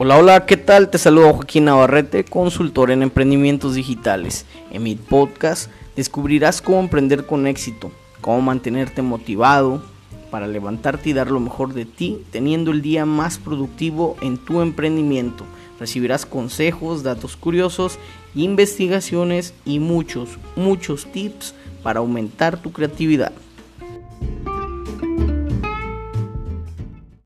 Hola, hola, ¿qué tal? Te saludo Joaquín Navarrete, consultor en emprendimientos digitales. En mi podcast descubrirás cómo emprender con éxito, cómo mantenerte motivado para levantarte y dar lo mejor de ti, teniendo el día más productivo en tu emprendimiento. Recibirás consejos, datos curiosos, investigaciones y muchos, muchos tips para aumentar tu creatividad.